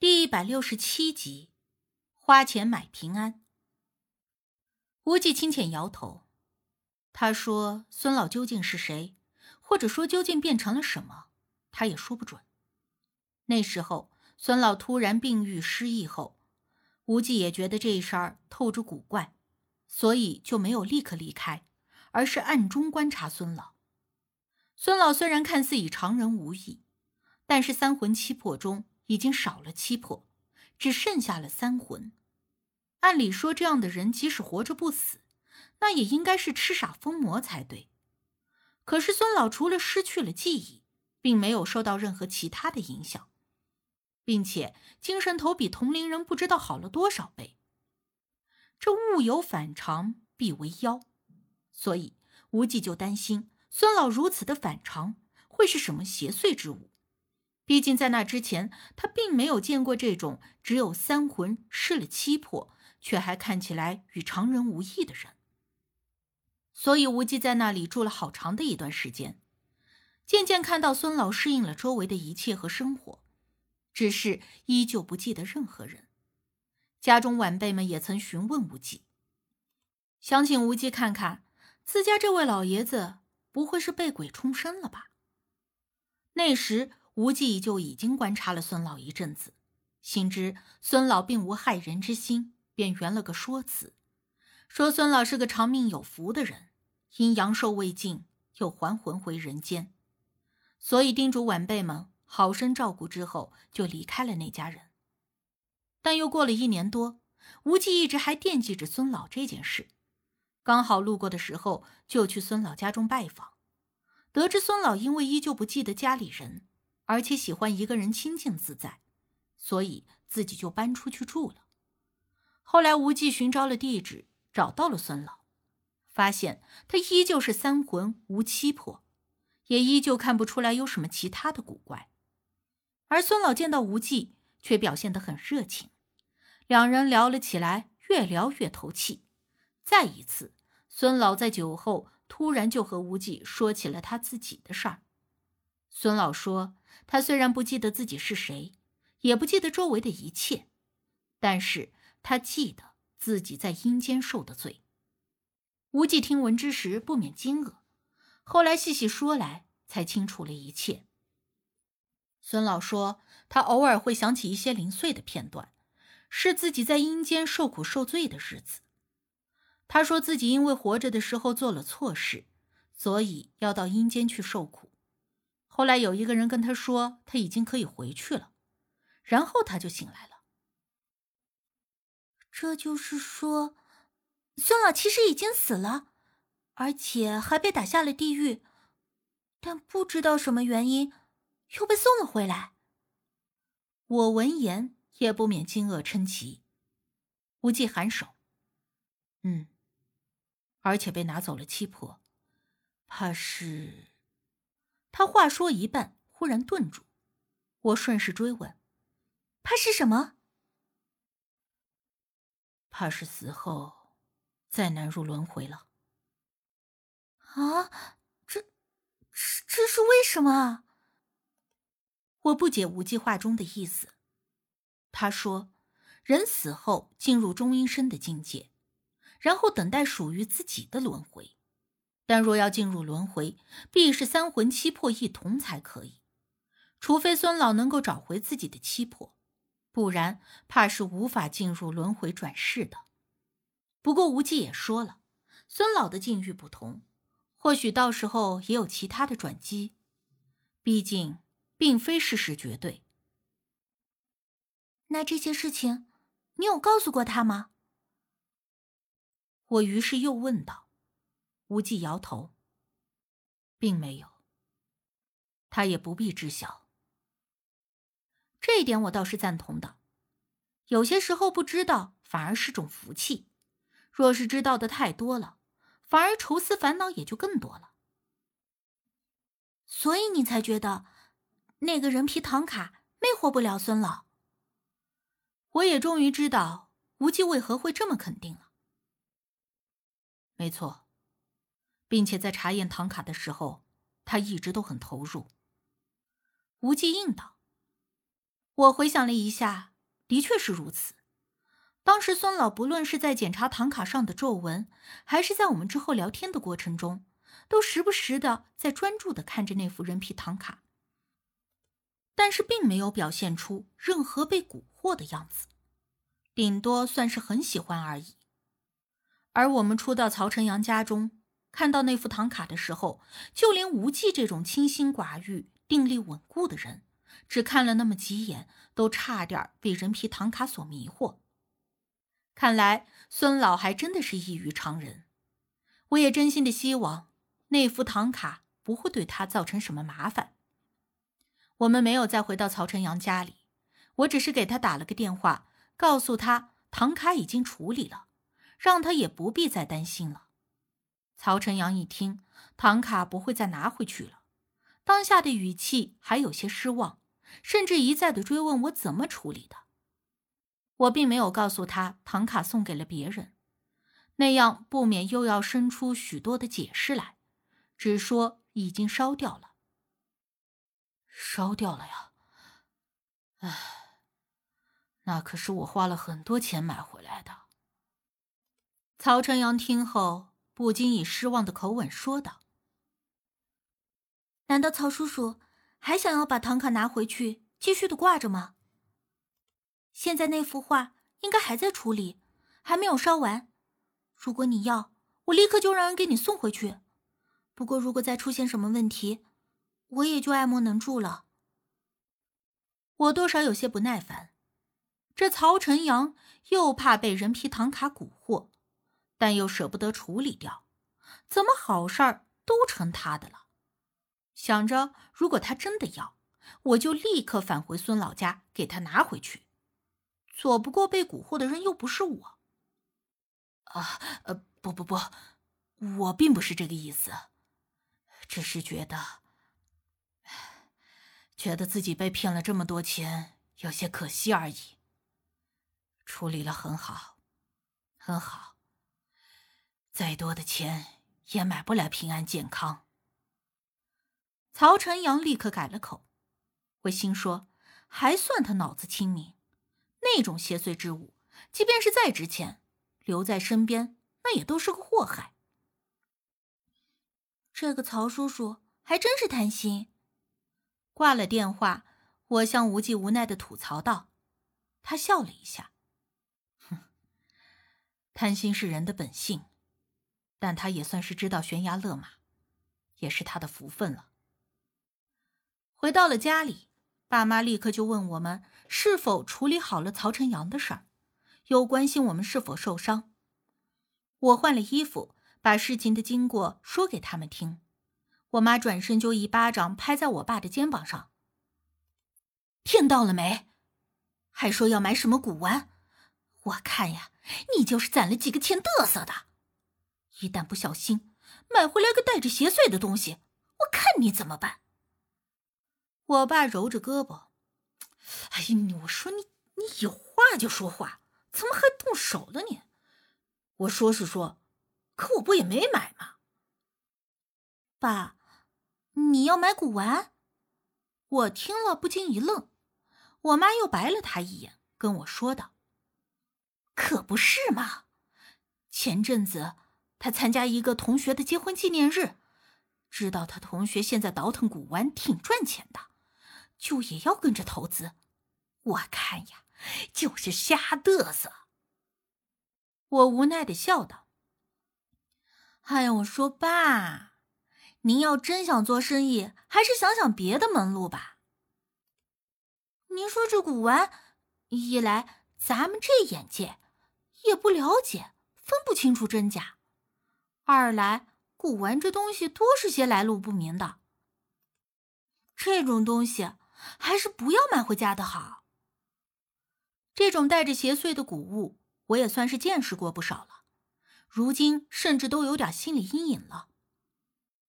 第一百六十七集，花钱买平安。无忌轻浅摇头，他说：“孙老究竟是谁，或者说究竟变成了什么，他也说不准。”那时候，孙老突然病愈失忆后，无忌也觉得这事儿透着古怪，所以就没有立刻离开，而是暗中观察孙老。孙老虽然看似与常人无异，但是三魂七魄中。已经少了七魄，只剩下了三魂。按理说，这样的人即使活着不死，那也应该是痴傻疯魔才对。可是孙老除了失去了记忆，并没有受到任何其他的影响，并且精神头比同龄人不知道好了多少倍。这物有反常，必为妖，所以无忌就担心孙老如此的反常会是什么邪祟之物。毕竟在那之前，他并没有见过这种只有三魂失了七魄，却还看起来与常人无异的人。所以无忌在那里住了好长的一段时间，渐渐看到孙老适应了周围的一切和生活，只是依旧不记得任何人。家中晚辈们也曾询问无忌，想请无忌看看自家这位老爷子不会是被鬼冲身了吧？那时。无忌就已经观察了孙老一阵子，心知孙老并无害人之心，便圆了个说辞，说孙老是个长命有福的人，因阳寿未尽，又还魂回人间，所以叮嘱晚辈们好生照顾，之后就离开了那家人。但又过了一年多，无忌一直还惦记着孙老这件事，刚好路过的时候，就去孙老家中拜访，得知孙老因为依旧不记得家里人。而且喜欢一个人清静自在，所以自己就搬出去住了。后来无忌寻找了地址，找到了孙老，发现他依旧是三魂无七魄，也依旧看不出来有什么其他的古怪。而孙老见到无忌，却表现得很热情，两人聊了起来，越聊越投气。再一次，孙老在酒后突然就和无忌说起了他自己的事儿。孙老说。他虽然不记得自己是谁，也不记得周围的一切，但是他记得自己在阴间受的罪。无忌听闻之时不免惊愕，后来细细说来，才清楚了一切。孙老说，他偶尔会想起一些零碎的片段，是自己在阴间受苦受罪的日子。他说自己因为活着的时候做了错事，所以要到阴间去受苦。后来有一个人跟他说他已经可以回去了，然后他就醒来了。这就是说，孙老其实已经死了，而且还被打下了地狱，但不知道什么原因又被送了回来。我闻言也不免惊愕称奇。无忌颔首，嗯，而且被拿走了七魄，怕是。他话说一半，忽然顿住。我顺势追问：“怕是什么？”怕是死后再难入轮回了。啊，这、这、这是为什么啊？我不解无忌话中的意思。他说：“人死后进入中阴身的境界，然后等待属于自己的轮回。”但若要进入轮回，必是三魂七魄一同才可以。除非孙老能够找回自己的七魄，不然怕是无法进入轮回转世的。不过无忌也说了，孙老的境遇不同，或许到时候也有其他的转机。毕竟，并非事事绝对。那这些事情，你有告诉过他吗？我于是又问道。无忌摇头，并没有。他也不必知晓。这一点我倒是赞同的。有些时候不知道反而是种福气，若是知道的太多了，反而愁思烦恼也就更多了。所以你才觉得那个人皮唐卡魅惑不了孙老。我也终于知道无忌为何会这么肯定了。没错。并且在查验唐卡的时候，他一直都很投入。无忌应道：“我回想了一下，的确是如此。当时孙老不论是在检查唐卡上的皱纹，还是在我们之后聊天的过程中，都时不时的在专注的看着那副人皮唐卡，但是并没有表现出任何被蛊惑的样子，顶多算是很喜欢而已。而我们初到曹晨阳家中，看到那副唐卡的时候，就连无忌这种清心寡欲、定力稳固的人，只看了那么几眼，都差点被人皮唐卡所迷惑。看来孙老还真的是异于常人。我也真心的希望那副唐卡不会对他造成什么麻烦。我们没有再回到曹晨阳家里，我只是给他打了个电话，告诉他唐卡已经处理了。让他也不必再担心了。曹晨阳一听，唐卡不会再拿回去了，当下的语气还有些失望，甚至一再的追问我怎么处理的。我并没有告诉他唐卡送给了别人，那样不免又要生出许多的解释来，只说已经烧掉了。烧掉了呀！唉，那可是我花了很多钱买回来的。曹晨阳听后，不禁以失望的口吻说道：“难道曹叔叔还想要把唐卡拿回去，继续的挂着吗？现在那幅画应该还在处理，还没有烧完。如果你要，我立刻就让人给你送回去。不过，如果再出现什么问题，我也就爱莫能助了。”我多少有些不耐烦，这曹晨阳又怕被人皮唐卡蛊惑。但又舍不得处理掉，怎么好事儿都成他的了？想着，如果他真的要，我就立刻返回孙老家给他拿回去。左不过被蛊惑的人又不是我。啊，呃，不不不，我并不是这个意思，只是觉得，觉得自己被骗了这么多钱，有些可惜而已。处理了很好，很好。再多的钱也买不了平安健康。曹晨阳立刻改了口，我心说，还算他脑子清明。那种邪祟之物，即便是再值钱，留在身边那也都是个祸害。这个曹叔叔还真是贪心。挂了电话，我向无忌无奈的吐槽道，他笑了一下，哼，贪心是人的本性。但他也算是知道悬崖勒马，也是他的福分了。回到了家里，爸妈立刻就问我们是否处理好了曹晨阳的事儿，又关心我们是否受伤。我换了衣服，把事情的经过说给他们听。我妈转身就一巴掌拍在我爸的肩膀上：“听到了没？还说要买什么古玩？我看呀，你就是攒了几个钱嘚瑟的。”一旦不小心买回来个带着邪祟的东西，我看你怎么办！我爸揉着胳膊，哎呀，我说你，你有话就说话，怎么还动手了你？我说是说，可我不也没买吗？爸，你要买古玩？我听了不禁一愣，我妈又白了他一眼，跟我说道：“可不是嘛，前阵子……”他参加一个同学的结婚纪念日，知道他同学现在倒腾古玩挺赚钱的，就也要跟着投资。我看呀，就是瞎嘚瑟。我无奈的笑道：“哎呀，我说爸，您要真想做生意，还是想想别的门路吧。您说这古玩，一来咱们这眼界也不了解，分不清楚真假。”二来，古玩这东西多是些来路不明的，这种东西还是不要买回家的好。这种带着邪祟的古物，我也算是见识过不少了，如今甚至都有点心理阴影了。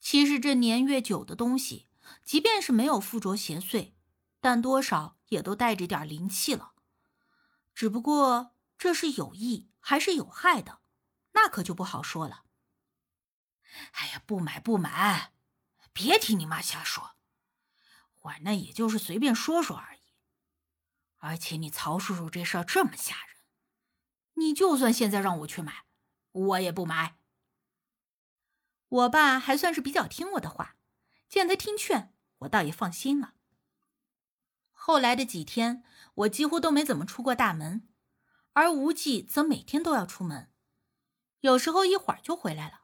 其实这年月久的东西，即便是没有附着邪祟，但多少也都带着点灵气了。只不过这是有益还是有害的，那可就不好说了。哎呀，不买不买，别听你妈瞎说，我那也就是随便说说而已。而且你曹叔叔这事儿这么吓人，你就算现在让我去买，我也不买。我爸还算是比较听我的话，见他听劝，我倒也放心了。后来的几天，我几乎都没怎么出过大门，而无忌则每天都要出门，有时候一会儿就回来了，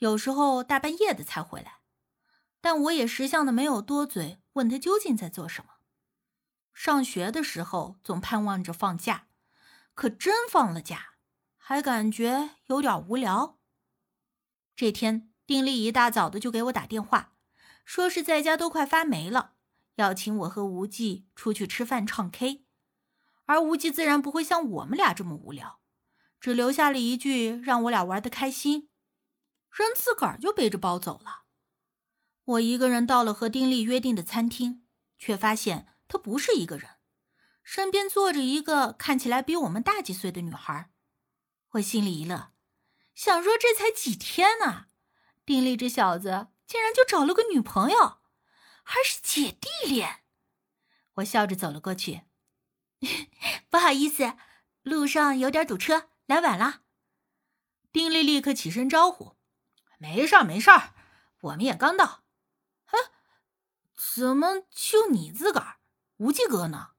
有时候大半夜的才回来。但我也识相的没有多嘴，问他究竟在做什么。上学的时候总盼望着放假，可真放了假，还感觉有点无聊。这天，丁力一大早的就给我打电话，说是在家都快发霉了，要请我和无忌出去吃饭唱 K。而无忌自然不会像我们俩这么无聊，只留下了一句让我俩玩的开心，人自个儿就背着包走了。我一个人到了和丁力约定的餐厅，却发现他不是一个人，身边坐着一个看起来比我们大几岁的女孩。我心里一乐，想说这才几天呢，丁力这小子竟然就找了个女朋友，还是姐弟恋。我笑着走了过去，不好意思，路上有点堵车，来晚了。丁力立刻起身招呼：“没事儿，没事儿，我们也刚到。”哎怎么就你自个儿？无忌哥呢？